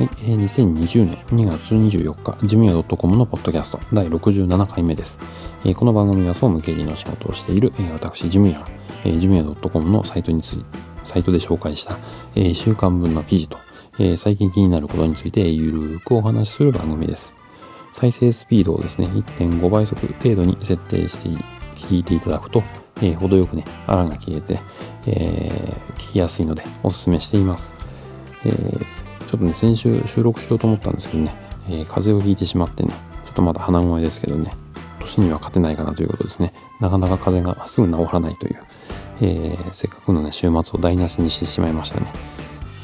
はい、えー、2020年2月24日、ジムヤ .com のポッドキャスト第67回目です。えー、この番組は総務経理の仕事をしている、えー、私、ジムヤが、えー、ジムヤ .com のサイトについて、サイトで紹介した、えー、週間分の記事と、えー、最近気になることについてゆるくお話しする番組です。再生スピードをですね、1.5倍速程度に設定して聞いていただくと、えー、程よくね、あらが消えて、えー、聞きやすいのでお勧めしています。えーちょっとね、先週収録しようと思ったんですけどね、えー、風邪をひいてしまってね、ちょっとまだ鼻声ですけどね、年には勝てないかなということですね。なかなか風邪がすぐ治らないという、えー、せっかくのね、週末を台無しにしてしまいましたね。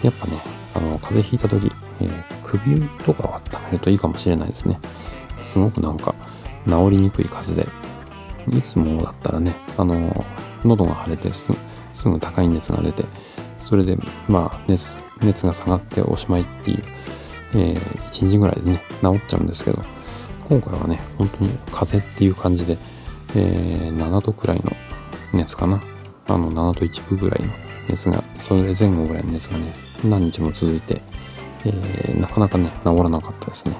やっぱね、あの、風邪ひいた時、えー、首とかを温めるといいかもしれないですね。すごくなんか、治りにくい風邪で、いつもだったらね、あの、喉が腫れてすぐ高い熱が出て、それで、まあ、熱、熱が下がっておしまいっていう、えー、1日ぐらいでね、治っちゃうんですけど、今回はね、本当に風邪っていう感じで、えー、7度くらいの熱かな。あの、7度1分ぐらいの熱が、それで前後ぐらいの熱がね、何日も続いて、えー、なかなかね、治らなかったですね。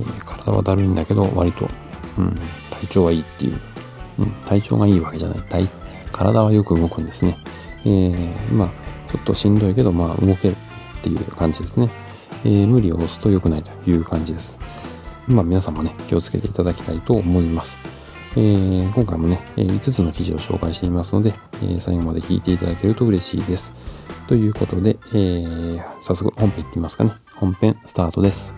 えー、体はだるいんだけど、割と、うん、体調はいいっていう、うん、体調がいいわけじゃない。体体はよく動くんですね。えー、まあ、ちょっとしんどいけど、まあ動けるっていう感じですね。えー、無理を押すと良くないという感じです。まあ皆さんもね、気をつけていただきたいと思います。えー、今回もね、5つの記事を紹介していますので、え、最後まで聞いていただけると嬉しいです。ということで、え、早速本編いってみますかね。本編スタートです。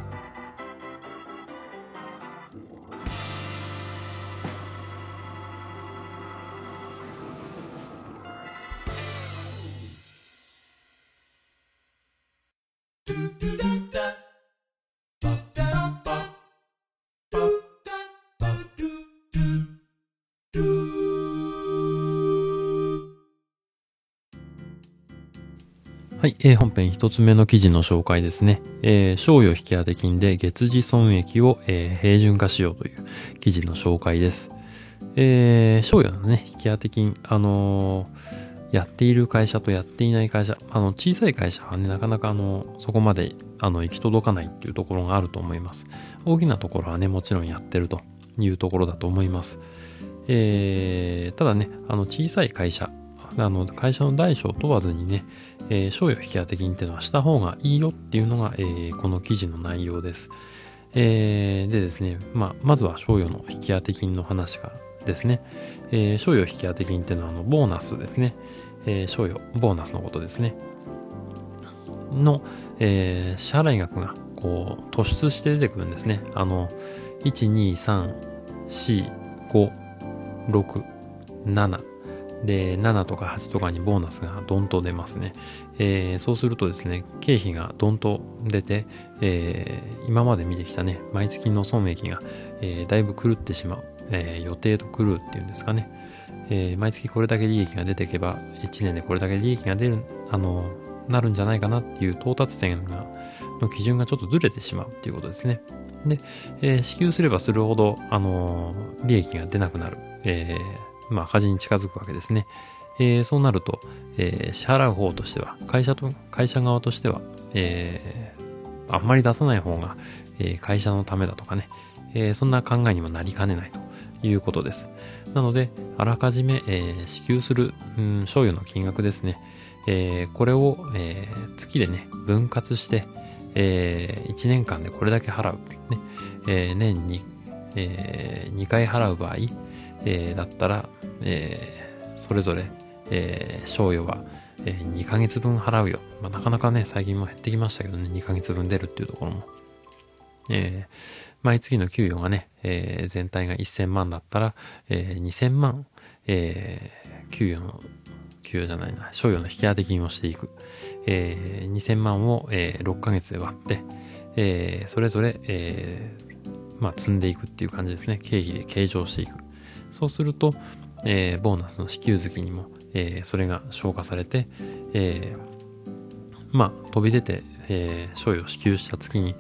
はい、えー、本編一つ目の記事の紹介ですね。えー、賞与引当金で月次損益を、えー、平準化しようという記事の紹介です。えー、賞与のね、引当金、あのー、やっている会社とやっていない会社、あの、小さい会社はね、なかなかあの、そこまで、あの、行き届かないっていうところがあると思います。大きなところはね、もちろんやってるというところだと思います。えー、ただね、あの、小さい会社、あの会社の大小問わずにね、えー、賞与引き当て金っていうのはした方がいいよっていうのが、えー、この記事の内容です。えー、でですね、まあ、まずは賞与の引き当て金の話かですね。えー、賞与引き当て金っていうのはあのボーナスですね。えー、賞与、ボーナスのことですね。の、えー、支払額がこう突出して出てくるんですね。あの、1、2、3、4、5、6、7、で、7とか8とかにボーナスがドンと出ますね。えー、そうするとですね、経費がドンと出て、えー、今まで見てきたね、毎月の損益が、えー、だいぶ狂ってしまう。え予定と狂うっていうんですかね。え毎月これだけ利益が出ていけば、1年でこれだけ利益が出る、あの、なるんじゃないかなっていう到達点が、の基準がちょっとずれてしまうっていうことですね。で、え支給すればするほど、あの利益が出なくなる。えーまあ、赤字に近づくわけですね。えー、そうなると、えー、支払う方としては、会社と、会社側としては、えー、あんまり出さない方が、え会社のためだとかね、えそんな考えにもなりかねないということです。なので、あらかじめ、え支給する、うん、賞与の金額ですね、えこれを、え月でね、分割して、え1年間でこれだけ払う、ねえ年に、え2回払う場合、えだったら、えー、それぞれ、えー、賞与は、えー、2ヶ月分払うよ。まあ、なかなかね、最近も減ってきましたけどね、2ヶ月分出るっていうところも。えー、毎月の給与がね、えー、全体が1000万だったら、えー、2000万、えー、給与の、給与じゃないな、賞与の引き当て金をしていく。えー、2000万を、えー、6ヶ月で割って、えー、それぞれ、えー、まあ、積んでいくっていう感じですね。経費で計上していく。そうすると、えー、ボーナスの支給月にも、えー、それが消化されて、えー、まあ飛び出て、えー、賞与を支給した月に、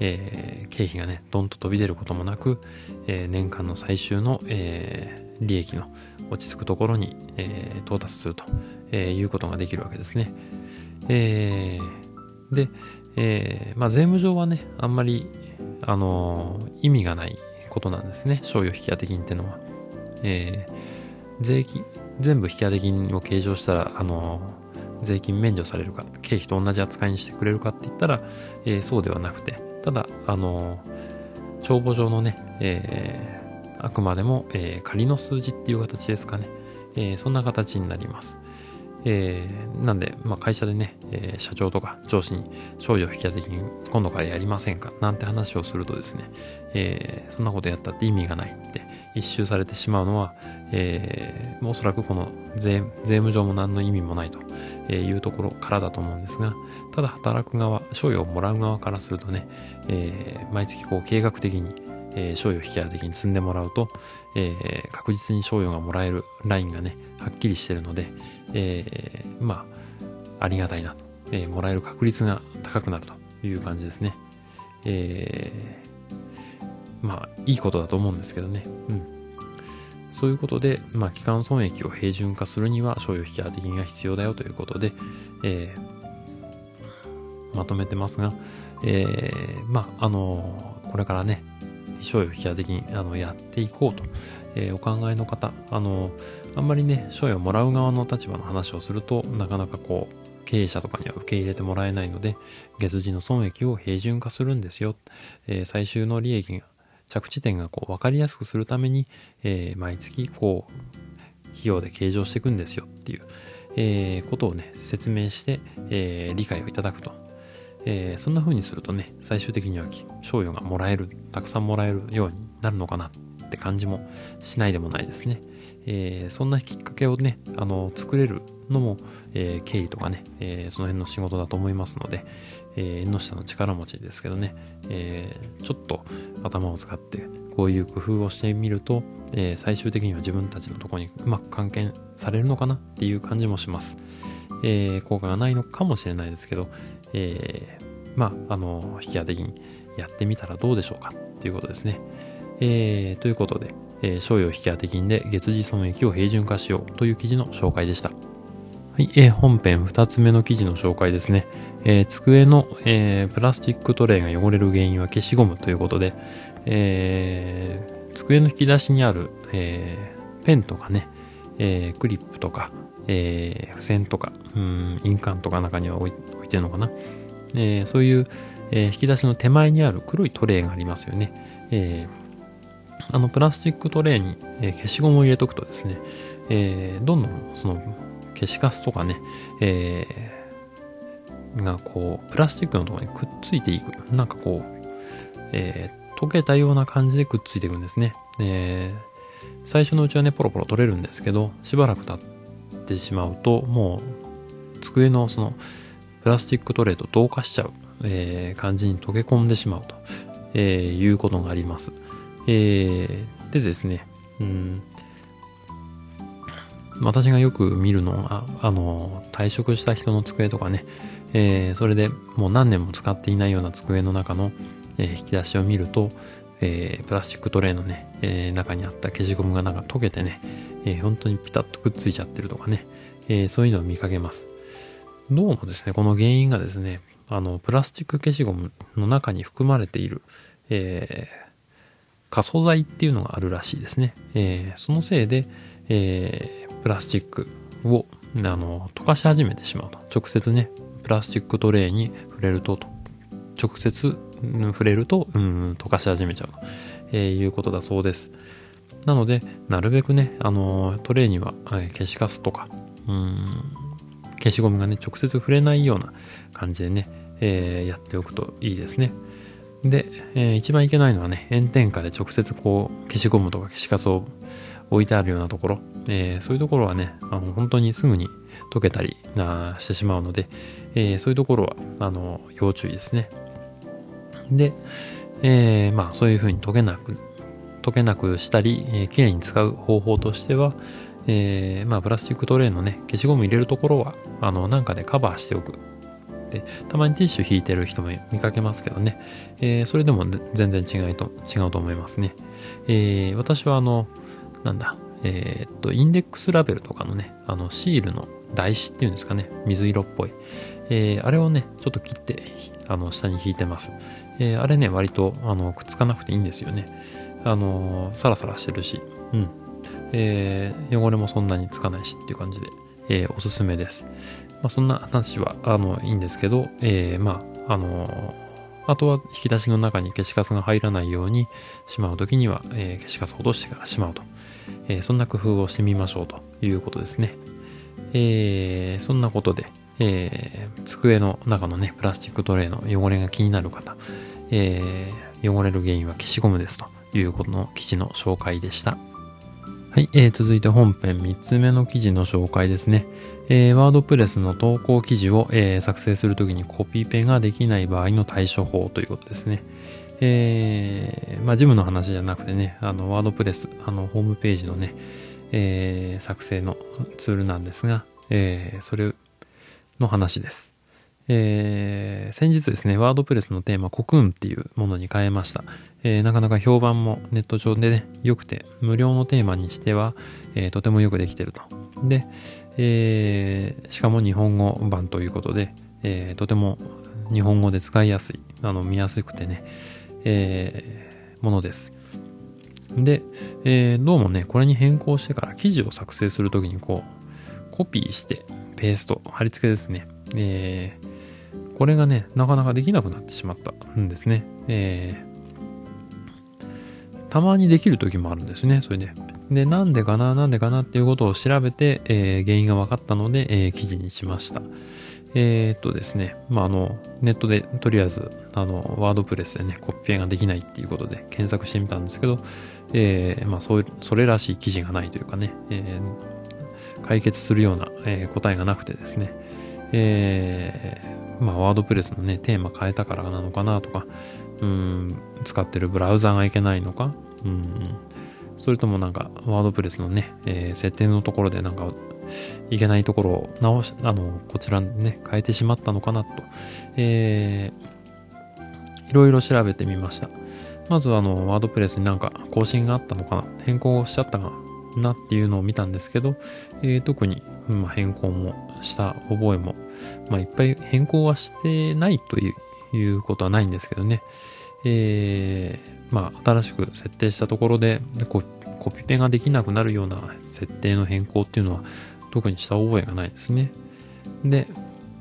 えー、経費がねどんと飛び出ることもなく、えー、年間の最終の、えー、利益の落ち着くところに、えー、到達すると、えー、いうことができるわけですね。えー、で、えー、まあ、税務上はね、あんまり、あの、意味がないことなんですね。賞与引き当て金っていうのは。えー、税金、全部引当金を計上したら、あの税金免除されるか、経費と同じ扱いにしてくれるかって言ったら、えそうではなくて、ただ、あの帳簿上のね、えあくまでも、え仮の数字っていう形ですかね。えそんな形になります。えー、なんで、まあ、会社でね、えー、社長とか上司に賞与引き当て金今度からやりませんかなんて話をするとですね、えー、そんなことやったって意味がないって一周されてしまうのは、えー、おそらくこの税務上も何の意味もないというところからだと思うんですが、ただ働く側、賞与をもらう側からするとね、えー、毎月こう計画的にえー、賞与引き当て金積んでもらうと、えー、確実に賞与がもらえるラインがね、はっきりしてるので、えー、まあ、ありがたいなと、えー、もらえる確率が高くなるという感じですね。えー、まあ、いいことだと思うんですけどね。うん。そういうことで、まあ、基幹損益を平準化するには、賞与引き当て金が必要だよということで、えー、まとめてますが、えー、まあ、あのこれからね、賞与引き当て金あのやっていこうと、えー、お考えの方あのあんまりね賞与をもらう側の立場の話をするとなかなかこう経営者とかには受け入れてもらえないので月次の損益を平準化するんですよ、えー、最終の利益が着地点がこう分かりやすくするために、えー、毎月こう費用で計上していくんですよっていう、えー、ことをね説明して、えー、理解をいただくとえー、そんな風にするとね、最終的には賞与がもらえる、たくさんもらえるようになるのかなって感じもしないでもないですね。えー、そんなきっかけをね、あの、作れるのも、えー、経理とかね、えー、その辺の仕事だと思いますので、え縁の下の力持ちですけどね、えちょっと頭を使ってこういう工夫をしてみると、え最終的には自分たちのとこにうまく関係されるのかなっていう感じもします。え効果がないのかもしれないですけど、え、まあ、あの、引き当て金やってみたらどうでしょうかということですね。えー、ということで、えー、賞与引き当て金で月次損益を平準化しようという記事の紹介でした。はい、えー、本編2つ目の記事の紹介ですね。えー、机の、えー、プラスチックトレイが汚れる原因は消しゴムということで、えー、机の引き出しにある、えー、ペンとかね、えー、クリップとか、えー、付箋とか、うん、印鑑とか中には置いいてるのかな、えー、そういう、えー、引き出しの手前にある黒いトレイがありますよね。えー、あのプラスチックトレイに、え消しゴムを入れとくとですね、えどんどんその消しカスとかね、えがこうプラスチックのところにくっついていく。なんかこう、え溶けたような感じでくっついていくんですね。え最初のうちはね、ポロポロ取れるんですけど、しばらく経ってしまうと、もう机のそのプラスチックトレイと同化しちゃう、え、感じに溶け込んでしまうと、え、いうことがあります。えー、でですね、うん、私がよく見るのは、あの、退職した人の机とかね、えー、それでもう何年も使っていないような机の中の、えー、引き出しを見ると、えー、プラスチックトレイのね、え、中にあった消しゴムがなんか溶けてね、え、本当にピタッとくっついちゃってるとかね、え、そういうのを見かけます。どうもですね、この原因がですね、あの、プラスチック消しゴムの中に含まれている、えー、可塑剤っていうのがあるらしいですね。えー、そのせいで、えー、プラスチックをあの溶かし始めてしまうと。直接ね、プラスチックトレイに触れると、直接触れると、うん、溶かし始めちゃうと、えー、いうことだそうです。なので、なるべくね、あのトレイには、え消しカスとか、うん消しゴムがね、直接触れないような感じでね、えー、やっておくといいですね。で、えー、一番いけないのはね、炎天下で直接こう、消しゴムとか消しカスを置いてあるようなところ、えー、そういうところはね、あの本当にすぐに溶けたりなしてしまうので、えー、そういうところは、あの、要注意ですね。で、えー、まあそういうふうに溶けなく、溶けなくしたり、えー、きれいに使う方法としては、えー、まあ、プラスチックトレイのね、消しゴム入れるところは、あの、なんかでカバーしておく。で、たまにティッシュ引いてる人も見かけますけどね、えー、それでも全然違いと、違うと思いますね。えー、私はあの、なんだ、えー、っと、インデックスラベルとかのね、あの、シールの台紙っていうんですかね、水色っぽい。えー、あれをね、ちょっと切って、あの、下に引いてます。えー、あれね、割と、あの、くっつかなくていいんですよね。あのサラサラしてるし、うん。えー、汚れもそんなにつかないしっていう感じで、えー、おすすめです。まあ、そんな話は、あの、いいんですけど、えー、まあ、あのあとは引き出しの中に消しカスが入らないようにしまうときには、えー、消しカスを落としてからしまうと、えー、そんな工夫をしてみましょうということですね。えー、そんなことで、えー、机の中のね、プラスチックトレイの汚れが気になる方、えー、汚れる原因は消しゴムですということの記事の紹介でした。はい、えー、続いて本編3つ目の記事の紹介ですね。えー、ワードプレスの投稿記事を、えー、作成するときにコピペができない場合の対処法ということですね。えー、まあ、ジムの話じゃなくてね、あの、ワードプレス、あの、ホームページのね、えー、作成のツールなんですが、えー、それの話です。えー、先日ですね、ワードプレスのテーマ、コクーンっていうものに変えました。えー、なかなか評判もネット上でね、良くて、無料のテーマにしては、えー、とてもよくできてると。で、え、しかも日本語版ということで、え、とても日本語で使いやすい、あの、見やすくてね、え、ものです。で、え、どうもね、これに変更してから記事を作成するときにこう、コピーして、ペースト、貼り付けですね。えー、これがね、なかなかできなくなってしまったんですね。えー、たまにできる時もあるんですね、それで。で、なんでかな、なんでかなっていうことを調べて、えー、原因が分かったので、えー、記事にしました。えー、っとですね、まあ、あの、ネットでとりあえず、あの、ワードプレスでね、コピペができないっていうことで検索してみたんですけど、えー、まあ、そう、それらしい記事がないというかね、えー、解決するような、えー、答えがなくてですね、えー、まあ、ワードプレスのね、テーマ変えたからなのかなとか、うん、使ってるブラウザがいけないのか、うん、それともなんか、ワードプレスのね、えー、設定のところでなんか、いけないところを直し、あの、こちらにね、変えてしまったのかなと、えー、いろいろ調べてみました。まずはあの、ワードプレスになんか更新があったのかな、変更しちゃったかなっていうのを見たんですけど、えー、特に、まあ、変更もした覚えも、まあ、いっぱい変更はしてないということはないんですけどね。えー、まあ、新しく設定したところでコ、ピペができなくなるような設定の変更っていうのは特にした覚えがないですね。で、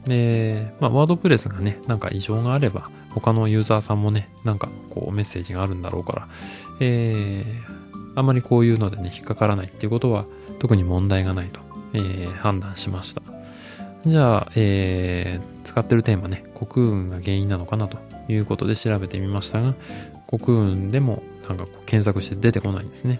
で、まあ、ワードプレスがね、なんか異常があれば、他のユーザーさんもね、なんかこうメッセージがあるんだろうから、えー、あまりこういうのでね、引っかからないっていうことは特に問題がないと、えー、判断しました。じゃあ、えー、使ってるテーマね、国運が原因なのかなということで調べてみましたが、国運でもなんか検索して出てこないんですね。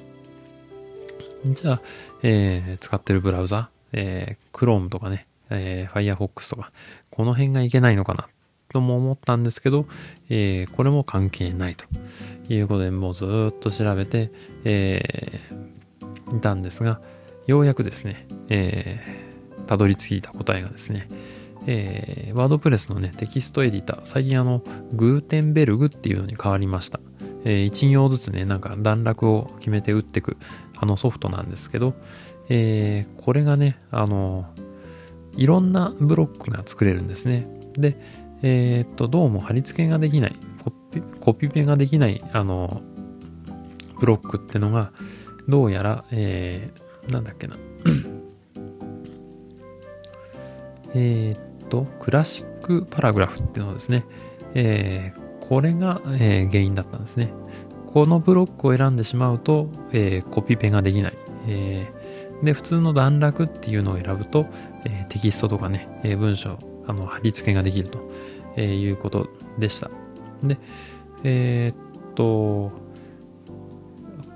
じゃあ、えー、使ってるブラウザ、えー、Chrome とかね、えー、Firefox とか、この辺がいけないのかなとも思ったんですけど、えー、これも関係ないということで、もうずっと調べて、えー、いたんですが、ようやくですね、えー、たどり着いた答えがですね、えー、ワードプレスのね、テキストエディター、最近あの、グーテンベルグっていうのに変わりました。えー、1行ずつね、なんか段落を決めて打ってく、あのソフトなんですけど、えー、これがね、あの、いろんなブロックが作れるんですね。で、えー、っと、どうも貼り付けができない、コピコピペができない、あの、ブロックってのが、どうやら、えー、なんだっけな。えっと、クラシックパラグラフっていうのですね、えー、これが、えー、原因だったんですね。このブロックを選んでしまうと、え、コピペができない。え、で、普通の段落っていうのを選ぶと、え、テキストとかね、え文章、あの、貼り付けができると、えいうことでした。で、えっと、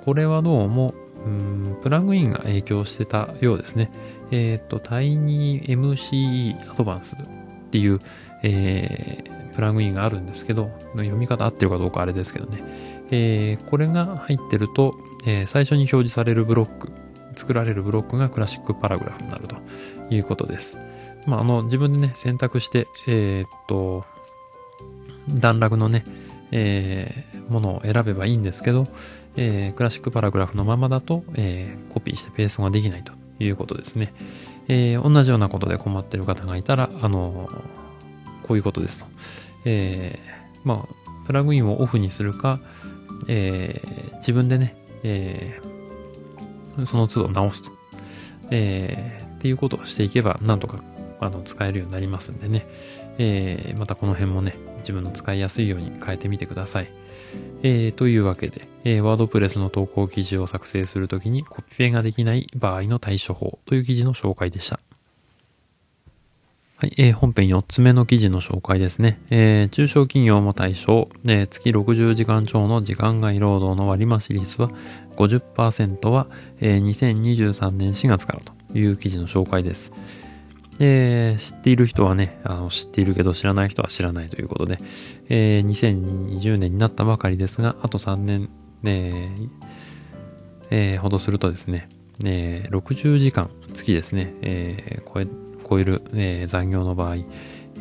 これはどうも、うんプラグインが影響してたようですね。えっ、と、TinyMCE Advanced っていう、えー、プラグインがあるんですけど、読み方合ってるかどうかあれですけどね。えー、これが入ってると、えー、最初に表示されるブロック、作られるブロックがクラシックパラグラフになるということです。まあ、あの、自分でね、選択して、えー、っと、段落のね、えー、ものを選べばいいんですけど、えー、クラシックパラグラフのままだと、えー、コピーしてペーストができないということですね。えー、同じようなことで困ってる方がいたら、あのこういうことですと。えまあ、プラグインをオフにするか、え自分でね、えその都度直すと。えっていうことをしていけば、なんとかあの使えるようになりますんでね、えまたこの辺もね、自分の使いやすいように変えてみてください。えー、というわけで、えー、ワードプレスの投稿記事を作成するときにコピペができない場合の対処法という記事の紹介でした。はい、えー、本編4つ目の記事の紹介ですね。えー、中小企業も対象、えー、月60時間超の時間外労働の割増率は50%は、えー、2023年4月からという記事の紹介です。で、知っている人はね、あの知っているけど知らない人は知らないということで、えー、2020年になったばかりですが、あと3年、ねえー、ほどするとですね、えー、60時間、月ですね、えー、超え超える、えー、残業の場合、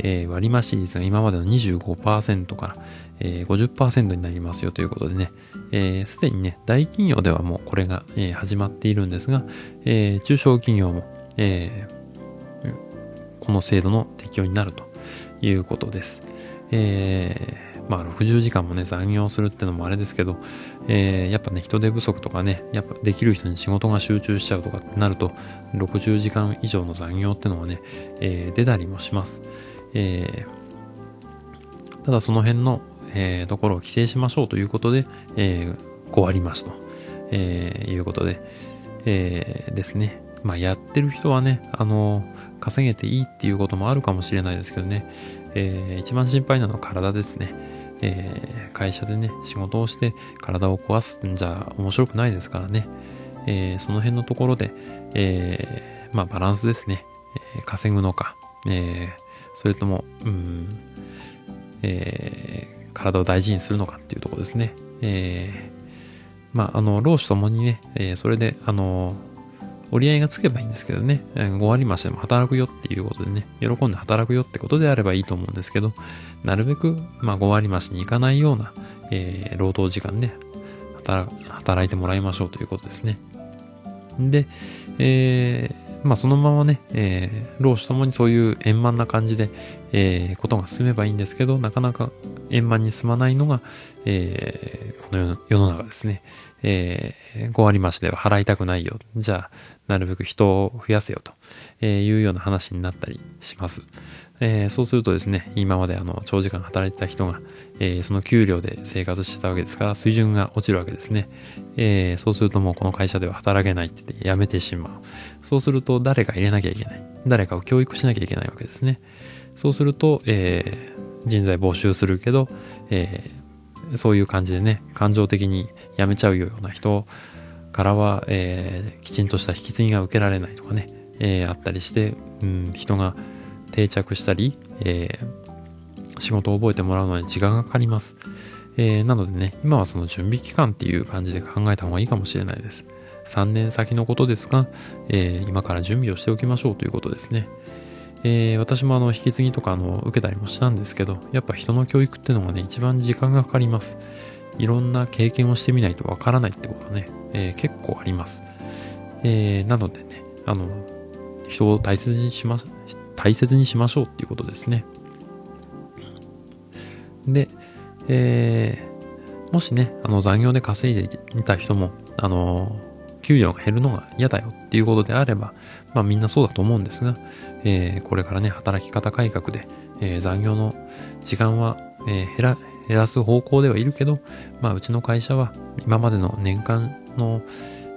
えー、割増率が今までの25%から、えー、50%になりますよということでね、す、えー、で、にね、大企業ではもうこれが、えー、始まっているんですが、えー、中小企業も、えー、この制度の適用になるということです。えー、まあ60時間もね残業するってのもあれですけど、えー、やっぱね人手不足とかねやっぱできる人に仕事が集中しちゃうとかってなると60時間以上の残業ってのはね、えー、出たりもします。えー、ただその辺の、えー、ところを規制しましょうということで、えー、5割増しと、えー、いうことで、えー、ですね。まあ、やってる人はね、あの、稼げていいっていうこともあるかもしれないですけどね、えー、一番心配なのは体ですね。えー、会社でね、仕事をして体を壊すんじゃ面白くないですからね。えー、その辺のところで、えー、まあ、バランスですね。え稼ぐのか、えそれとも、うん、え体を大事にするのかっていうところですね。えまあ、あの、労使ともにね、えそれで、あの、折り合いがつけばいいんですけどね、5割増しでも働くよっていうことでね、喜んで働くよってことであればいいと思うんですけど、なるべく、まあ、5割増しに行かないような、えー、労働時間で働いてもらいましょうということですね。で、えー、まあそのままね、えー、労使ともにそういう円満な感じで、えー、ことが進めばいいんですけど、なかなか円満に進まないのが、えー、この世の中ですね。えー、5割増しでは払いたくないよ。じゃあ、なるべく人を増やせよというような話になったりします。えー、そうするとですね、今まであの長時間働いてた人が、えー、その給料で生活してたわけですから、水準が落ちるわけですね。えー、そうするともうこの会社では働けないって言って辞めてしまう。そうすると誰か入れなきゃいけない。誰かを教育しなきゃいけないわけですね。そうすると、え人材募集するけど、えそういう感じでね、感情的に辞めちゃうような人からは、えー、きちんとした引き継ぎが受けられないとかね、えー、あったりして、うん、人が定着したり、えー、仕事を覚えてもらうのに時間がかかります。えー、なのでね、今はその準備期間っていう感じで考えた方がいいかもしれないです。3年先のことですが、えー、今から準備をしておきましょうということですね。えー、私もあの引き継ぎとかあの受けたりもしたんですけど、やっぱ人の教育っていうのがね、一番時間がかかります。いろんな経験をしてみないとわからないってことはね、えー、結構あります。えー、なのでね、あの、人を大切にしま、大切にしましょうっていうことですね。で、えー、もしね、あの残業で稼いでいた人も、あの、給料が減るのが嫌だよっていうことであれば、まあみんなそうだと思うんですが、えー、これからね、働き方改革で、えー、残業の時間は、えー、減ら、減らす方向ではいるけど、まあうちの会社は今までの年間の、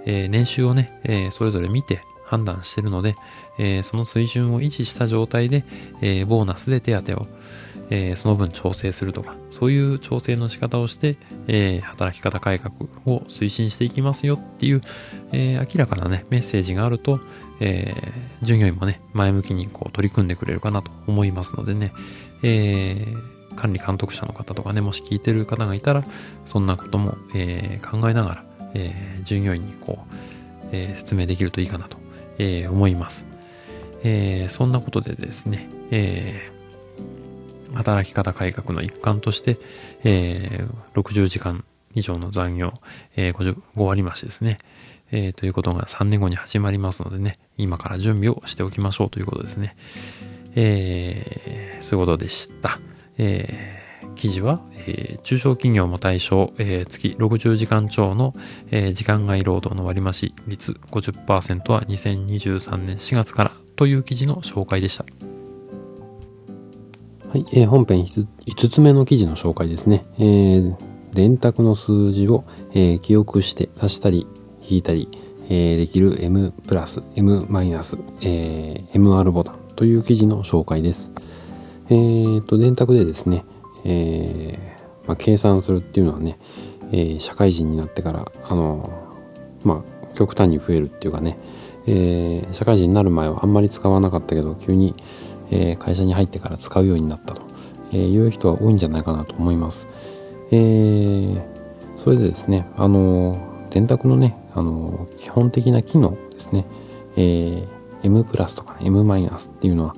えー、年収をね、えー、それぞれ見て判断してるので、えー、その水準を維持した状態で、え、ボーナスで手当を、え、その分調整するとか、そういう調整の仕方をして、え、働き方改革を推進していきますよっていう、え、明らかなね、メッセージがあると、え、従業員もね、前向きにこう取り組んでくれるかなと思いますのでね、えー、管理監督者の方とかね、もし聞いてる方がいたら、そんなことも、えー、考えながら、えー、従業員にこう、えー、説明できるといいかなと、え、思います。え、そんなことでですね、え、働き方改革の一環として、えー、60時間以上の残業、えー、55割増しですね。えー、ということが3年後に始まりますのでね、今から準備をしておきましょうということですね。えー、そういうことでした。えー、記事は、えー、中小企業も対象、えー、月60時間超の、えー、時間外労働の割増率50%は2023年4月からという記事の紹介でした。はい、えー、本編 5, 5つ目の記事の紹介ですね。えー、電卓の数字を、えー、記憶して足したり引いたり、えー、できる M プラス、M マイナス、えー、MR ボタンという記事の紹介です。えー、と、電卓でですね、えーまあ、計算するっていうのはね、えー、社会人になってから、あの、まあ、極端に増えるっていうかね、え、社会人になる前はあんまり使わなかったけど、急に、え、会社に入ってから使うようになったと、いう人は多いんじゃないかなと思います。え、それでですね、あの、電卓のね、あの、基本的な機能ですね、えー、M プラスとかね、M マイナスっていうのは、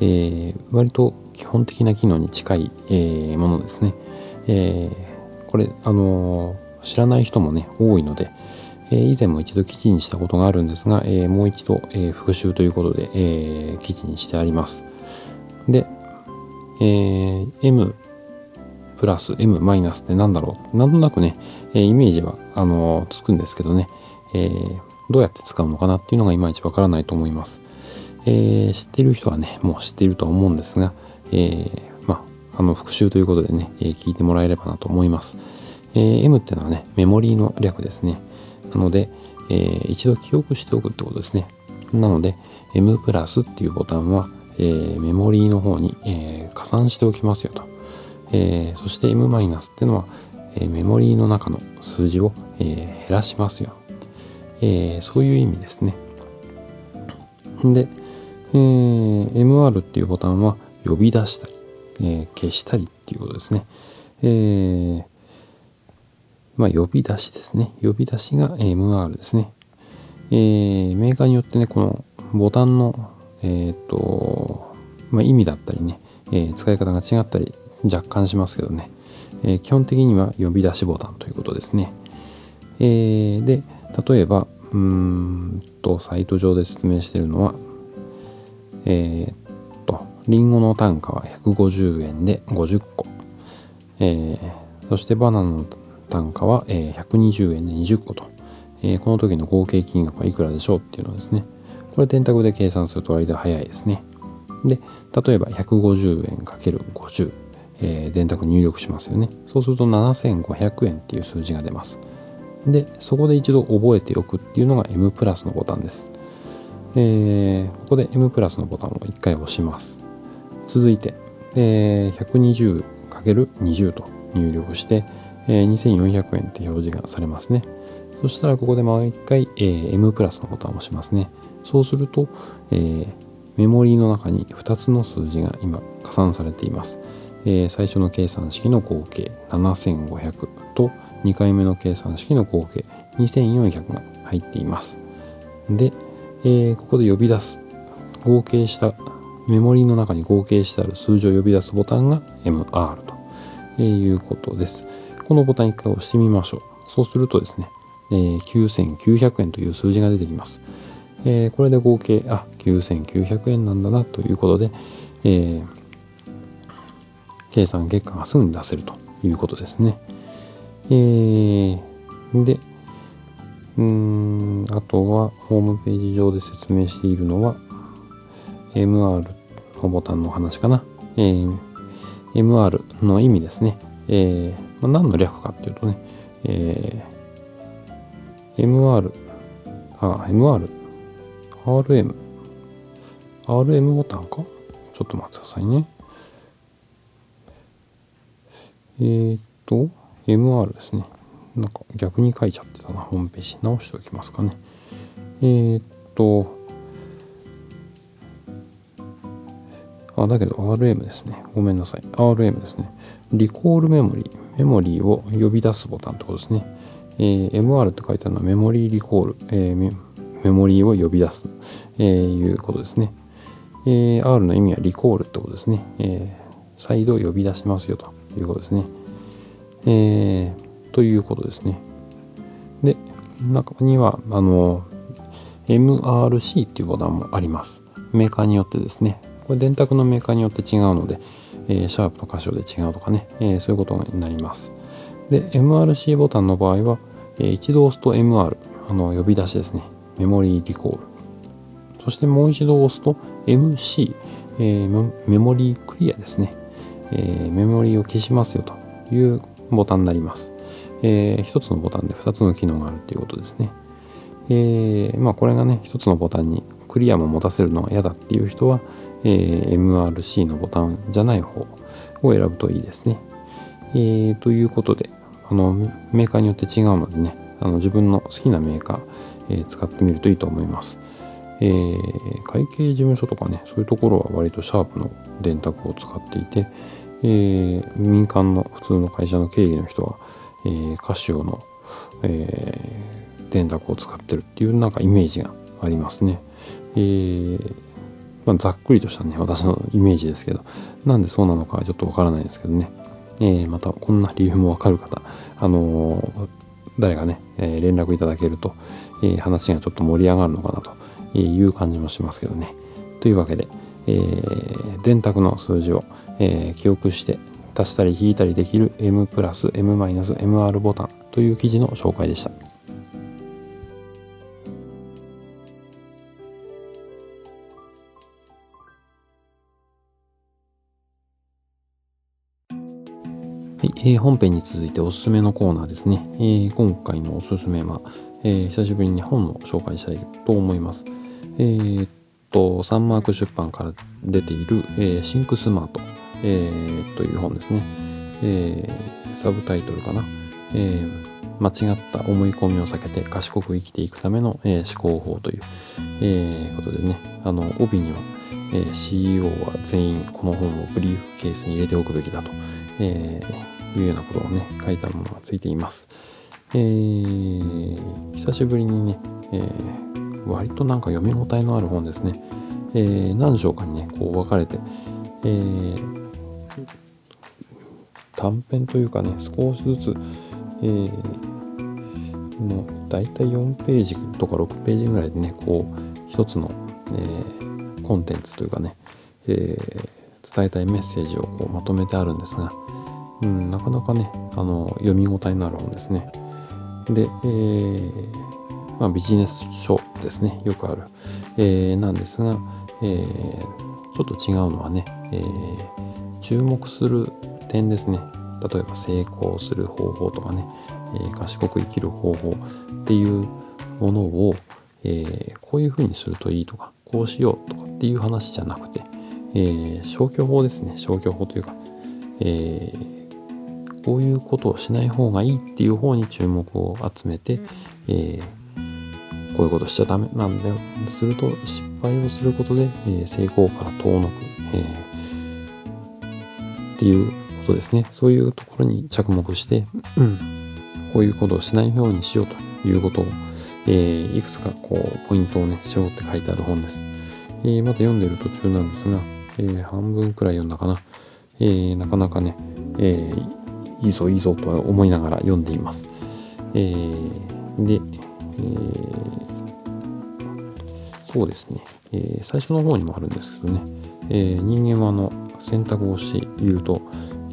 えー、割と基本的な機能に近い、えー、ものですね。えー、これ、あのー、知らない人もね、多いので、え、以前も一度記事にしたことがあるんですが、え、もう一度、え、復習ということで、え、記事にしてあります。で、えー、M プラス M マイナスって何だろう？なんとなくね、え、イメージは、あの、つくんですけどね、え、どうやって使うのかなっていうのがいまいちわからないと思います。えー、知ってる人はね、もう知っていると思うんですが、えー、まあ、あの、復習ということでね、えー、聞いてもらえればなと思います。えー、M ってのはね、メモリーの略ですね。なので、えー、一度記憶しておくってことですね。なので、M プラスっていうボタンは、えー、メモリーの方に、えー、加算しておきますよと。えー、そして M マイナスっていうのは、えー、メモリーの中の数字を、えー、減らしますよ。えー、そういう意味ですね。で、えー、MR っていうボタンは呼び出したり、えー、消したりっていうことですね。えー、まあ呼び出しですね。呼び出しが MR ですね。えー、メーカーによってね、このボタンの、えっ、ー、と、まあ、意味だったりね、えー、使い方が違ったり若干しますけどね、えー、基本的には呼び出しボタンということですね。えー、で、例えば、うーんと、サイト上で説明しているのは、えー、と、リンゴの単価は150円で50個。えー、そしてバナナの単価は、えー、120円で20個と。えー、この時の合計金額はいくらでしょうっていうのですね。これ電卓で計算すると割と早いですね。で、例えば150円 ×50、えー、電卓入力しますよね。そうすると7500円っていう数字が出ます。で、そこで一度覚えておくっていうのが M プラスのボタンです。えー、ここで M プラスのボタンを1回押します。続いて、えー、120×20 と入力して、えー、2400円って表示がされますね。そしたらここでもう一回、M プラスのボタンを押しますね。そうすると、メモリーの中に2つの数字が今加算されています。最初の計算式の合計7500と2回目の計算式の合計2400が入っています。で、ここで呼び出す合計したメモリの中に合計してある数字を呼び出すボタンが MR ということです。このボタン一回押してみましょう。そうするとですね、えー、9900円という数字が出てきます。えー、これで合計、あ、9900円なんだなということで、えー、計算結果がすぐに出せるということですね。えー、で、うーん、あとはホームページ上で説明しているのは MR のボタンの話かな。えー、MR の意味ですね。えー、まあ、何の略かっていうとね、えー、MR、あ、MR、RM、RM ボタンか？ちょっと待ってくださいね。えー、っと、MR ですね。なんか逆に書いちゃってたな、ホームページ。直しておきますかね。えー、っと、あ、だけど RM ですね。ごめんなさい。RM ですね。リコールメモリー。メモリーを呼び出すボタンってことですね。えー、MR って書いてあるのはメモリーリコール。えー、メモリーを呼び出す、えー、いうことですね。えー、R の意味はリコールってことですね。えー、再度呼び出しますよということですね。えー、ということですね。で、中には、あの、MRC っていうボタンもあります。メーカーによってですね。これ電卓のメーカーによって違うので、えー、シャープの箇所で違うとかね、えー、そういうことになります。で、MRC ボタンの場合は、えー、一度押すと MR、あの呼び出しですね。メモリーリコール。そしてもう一度押すと MC、えー、メモリークリアですね、えー、メモリーを消しますよというボタンになります。えー、一つのボタンで2つの機能があるということですね。えー、まあこれがね、一つのボタンにクリアも持たせるのが嫌だっていう人は、えー、MRC のボタンじゃない方を選ぶといいですね。えー、ということで、あの、メーカーによって違うのでね、あの自分の好きなメーカー、えー、使ってみるといいと思います。えー、会計事務所とかね、そういうところは割とシャープの電卓を使っていて、えー、民間の普通の会社の経理の人は、えー、カシオの、え、電卓を使ってるっていうなんかイメージがありますね。えーまあ、ざっくりとしたね、私のイメージですけど、なんでそうなのかちょっとわからないですけどね。えー、またこんな理由もわかる方、あのー、誰かね、え、連絡いただけると、え、話がちょっと盛り上がるのかなという感じもしますけどね。というわけで、え、電卓の数字を、え、記憶して足したり引いたりできる M+、M-MR ボタンという記事の紹介でした。えー、本編に続いておすすめのコーナーですね。えー、今回のおすすめは、えー、久しぶりに本を紹介したいと思います。えー、っと、サンマーク出版から出ている、えー、 Think Smart、えー、という本ですね。えー、サブタイトルかな。えー、間違った思い込みを避けて賢く生きていくための、えー、思考法という、えー、ことでね、あの、帯には、えー、CEO は全員この本をブリーフケースに入れておくべきだと。えー、いうようなことをね、書いたものがついています。えー、久しぶりにね、えー、割となんか読み応えのある本ですね。えー、何章かにね、こう分かれて、えー、短編というかね、少しずつ、えー、の大体4ページとか6ページぐらいでね、こう、一つの、えー、コンテンツというかね、えー、伝えたいメッセージをこうまとめてあるんですが、うん、なかなかね、あの、読み応えのある本ですね。で、えー、まあ、ビジネス書ですね、よくある、えー、なんですが、えー、ちょっと違うのはね、えー、注目する点ですね。例えば成功する方法とかね、えー、賢く生きる方法っていうものを、えー、こういうふうにするといいとか、こうしようとかっていう話じゃなくて、えー、消去法ですね。消去法というか、えー、こういうことをしない方がいいっていう方に注目を集めて、えー、こういうことしちゃダメなんだよ。すると失敗をすることで、えー、成功から遠のく、えー、っていうことですね。そういうところに着目して、うん、こういうことをしないようにしようということを、えー、いくつかこうポイントをね、絞って書いてある本です。えー、まだ読んでる途中なんですが、えー、半分くらい読んだかな。えー、なかなかね、えー、いいぞいいぞと思いながら読んでいます。えー、で、えー、そうですね、えー、最初の方にもあるんですけどね、えー、人間はあの選択をし言うと、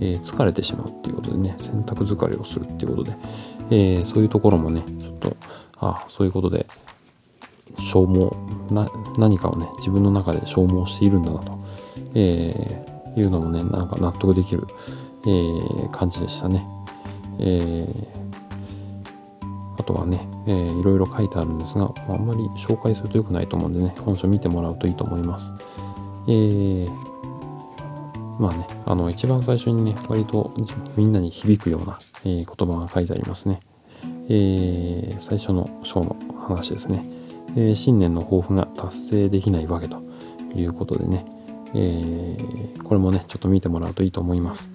え、疲れてしまうっていうことでね、選択疲れをするっていうことで、え、そういうところもね、ちょっと、ああ、そういうことで、消耗な、何かをね、自分の中で消耗しているんだなと、え、いうのもね、なんか納得できる、えー、感じでしたね。えー、あとはね、えー、いろいろ書いてあるんですが、あんまり紹介すると良くないと思うんでね、本書見てもらうといいと思います。えー、まあね、あの、一番最初にね、割とみんなに響くような、えー、言葉が書いてありますね。えー、最初の章の話ですね。えー、新年の抱負が達成できないわけということでね、えー、これもね、ちょっと見てもらうといいと思います。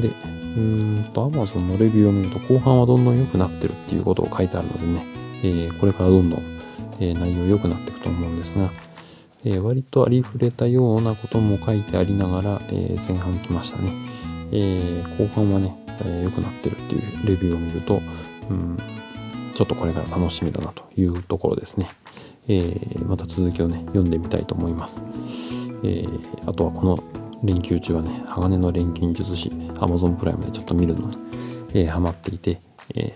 で、うーんと Amazon のレビューを見ると後半はどんどん良くなってるっていうことを書いてあるのでね、えー、これからどんどん、えー、内容良くなっていくと思うんですが、えー、割とありふれたようなことも書いてありながら、え前半来ましたね。え後半はね、え、良くなってるっていうレビューを見ると、うん、ちょっとこれから楽しみだなというところですね。え、また続きをね、読んでみたいと思います。え、あとはこの連休中はね、鋼の錬金術師、Amazon プライムでちょっと見るのに、えー、ハマっていて、え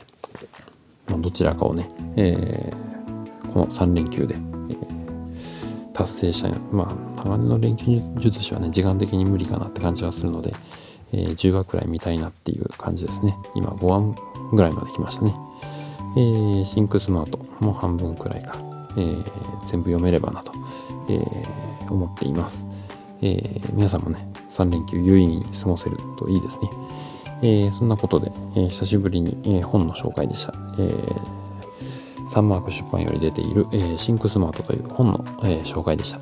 ー、まあ、どちらかをね、えー、この3連休で、えー、達成したいまあ、鋼の錬金術師はね、時間的に無理かなって感じはするので、えー、10話くらい見たいなっていう感じですね。今5話ぐらいまで来ましたね。えー、 Think Smart も半分くらいか、えー、全部読めればなと、えー、思っています。えー、皆さんもね、3連休有意義に過ごせるといいですね。えー、そんなことで、えー、久しぶりに、えー、本の紹介でした。えー、サンマーク出版より出ている、えー、 Think Smart という本の、えー、紹介でした。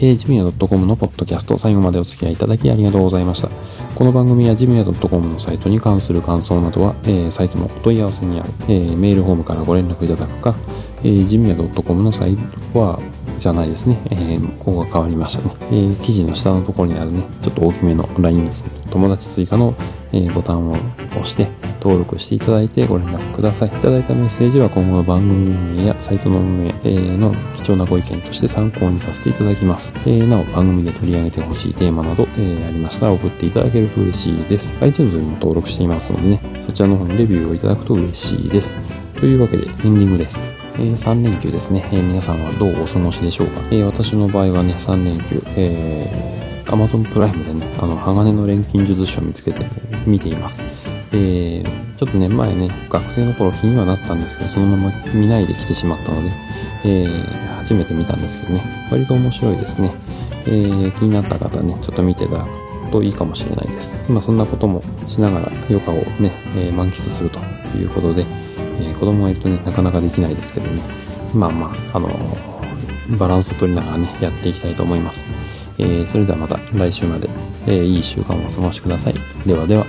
えー、ジムヤ .com のポッドキャスト最後までお付き合いいただきありがとうございました。この番組はジムヤ .com のサイトに関する感想などは、えー、サイトのお問い合わせにある、えー、メールフォームからご連絡いただくか、えー、ジムヤ .com のサイトは、じゃないですね。えー、ここが変わりましたね。えー、記事の下のところにあるね、ちょっと大きめの LINE の友達追加の、えー、ボタンを押して登録していただいてご連絡ください。いただいたメッセージは今後の番組運営やサイトの運営、の貴重なご意見として参考にさせていただきます。えー、なお番組で取り上げてほしいテーマなど、えー、ありましたら送っていただけると嬉しいです。iTunes にも登録していますのでね、そちらの方にレビューをいただくと嬉しいです。というわけでエンディングです。えー、3連休ですね、えー、皆さんはどうお過ごしでしょうか、えー、私の場合はね、3連休、えー、Amazon プライムでね、あの、鋼の錬金術師を見つけて、ね、見ています。えー、ちょっとね、前ね、学生の頃気にはなったんですけど、そのまま見ないで来てしまったので、えー、初めて見たんですけどね、割と面白いですね。えー、気になった方ね、ちょっと見ていただくといいかもしれないです。まあそんなこともしながら余暇をね、えー、満喫するということで、えー、子供がいるとね、なかなかできないですけどね、まあまあ、あの、バランス取りながらね、やっていきたいと思います。えー、それではまた来週まで、えーいい週間をお過ごしください。ではでは。